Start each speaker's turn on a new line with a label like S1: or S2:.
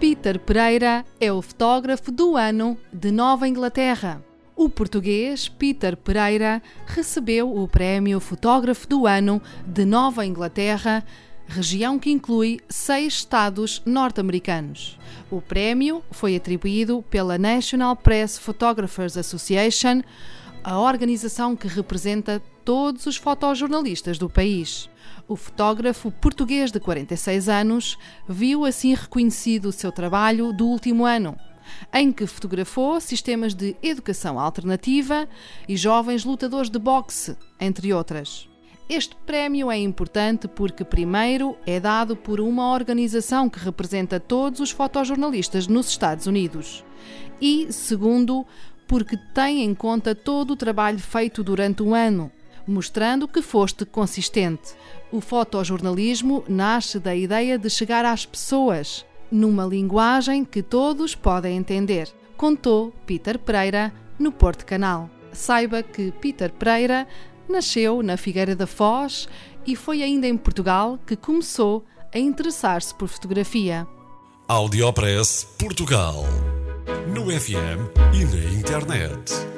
S1: Peter Pereira é o fotógrafo do ano de Nova Inglaterra. O português Peter Pereira recebeu o prémio Fotógrafo do Ano de Nova Inglaterra, região que inclui seis estados norte-americanos. O prémio foi atribuído pela National Press Photographers Association, a organização que representa todos os fotojornalistas do país. O fotógrafo português de 46 anos viu assim reconhecido o seu trabalho do último ano, em que fotografou sistemas de educação alternativa e jovens lutadores de boxe, entre outras. Este prémio é importante porque, primeiro, é dado por uma organização que representa todos os fotojornalistas nos Estados Unidos, e, segundo, porque tem em conta todo o trabalho feito durante o ano, mostrando que foste consistente. O fotojornalismo nasce da ideia de chegar às pessoas, numa linguagem que todos podem entender, contou Peter Pereira no Porto Canal. Saiba que Peter Pereira nasceu na Figueira da Foz e foi ainda em Portugal que começou a interessar-se por fotografia.
S2: Audiopress Portugal. No FM e na internet.